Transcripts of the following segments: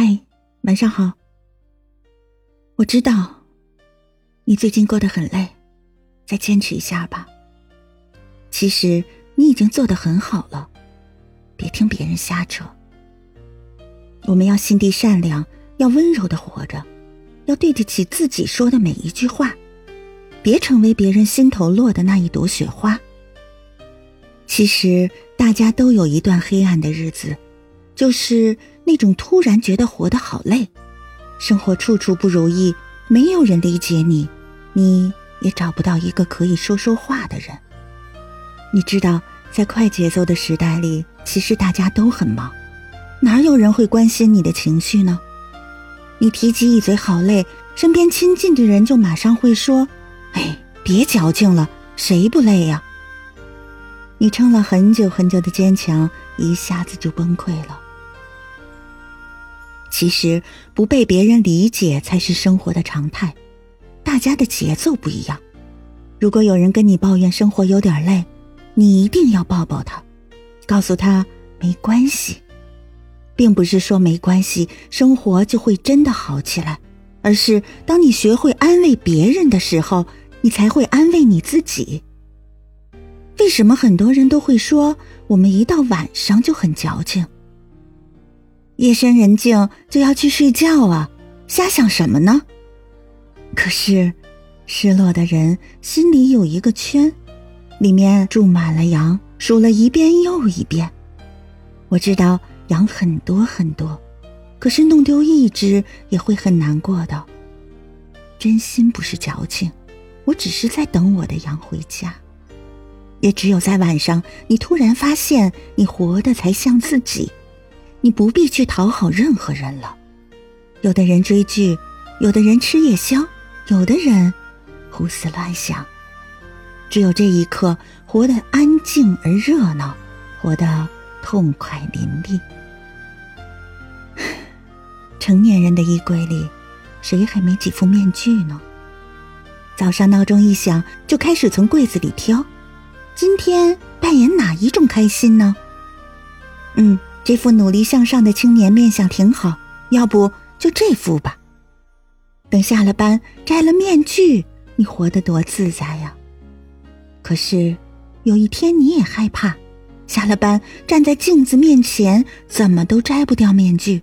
嗨，晚上好。我知道你最近过得很累，再坚持一下吧。其实你已经做得很好了，别听别人瞎扯。我们要心地善良，要温柔的活着，要对得起自己说的每一句话，别成为别人心头落的那一朵雪花。其实大家都有一段黑暗的日子，就是那种突然觉得活得好累。生活处处不如意，没有人理解你，你也找不到一个可以说说话的人。你知道，在快节奏的时代里，其实大家都很忙，哪有人会关心你的情绪呢？你提及一嘴好累，身边亲近的人就马上会说：“哎，别矫情了，谁不累呀？”你撑了很久很久的坚强，一下子就崩溃了。其实不被别人理解才是生活的常态，大家的节奏不一样。如果有人跟你抱怨生活有点累，你一定要抱抱他，告诉他没关系，并不是说没关系，生活就会真的好起来，而是当你学会安慰别人的时候，你才会安慰你自己。为什么很多人都会说我们一到晚上就很矫情？夜深人静就要去睡觉啊，瞎想什么呢？可是，失落的人心里有一个圈，里面住满了羊，数了一遍又一遍。我知道羊很多很多，可是弄丢一只也会很难过的。真心不是矫情，我只是在等我的羊回家。也只有在晚上，你突然发现你活的才像自己。你不必去讨好任何人了。有的人追剧，有的人吃夜宵，有的人胡思乱想。只有这一刻，活得安静而热闹，活得痛快淋漓。成年人的衣柜里，谁还没几副面具呢？早上闹钟一响，就开始从柜子里挑，今天扮演哪一种开心呢？嗯。这副努力向上的青年面相挺好，要不就这副吧。等下了班摘了面具，你活得多自在呀！可是有一天你也害怕，下了班站在镜子面前，怎么都摘不掉面具，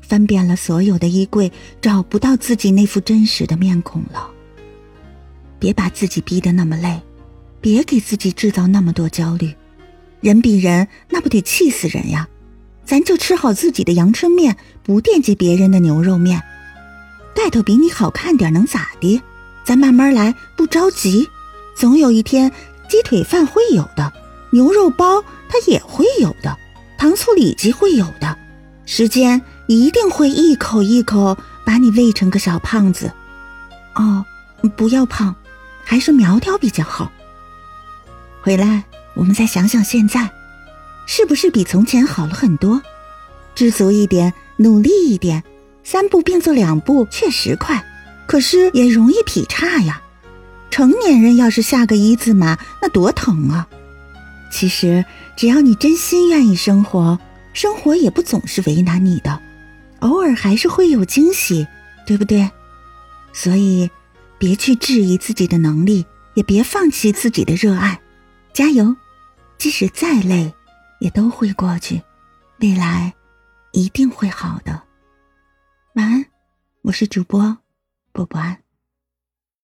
翻遍了所有的衣柜，找不到自己那副真实的面孔了。别把自己逼得那么累，别给自己制造那么多焦虑。人比人，那不得气死人呀！咱就吃好自己的阳春面，不惦记别人的牛肉面。盖头比你好看点能咋的？咱慢慢来，不着急。总有一天，鸡腿饭会有的，牛肉包它也会有的，糖醋里脊会有的。时间一定会一口一口把你喂成个小胖子。哦，不要胖，还是苗条比较好。回来。我们再想想，现在是不是比从前好了很多？知足一点，努力一点，三步并作两步，确实快，可是也容易劈叉呀。成年人要是下个一字马，那多疼啊！其实只要你真心愿意生活，生活也不总是为难你的，偶尔还是会有惊喜，对不对？所以，别去质疑自己的能力，也别放弃自己的热爱。加油！即使再累，也都会过去。未来一定会好的。晚安，我是主播波波安。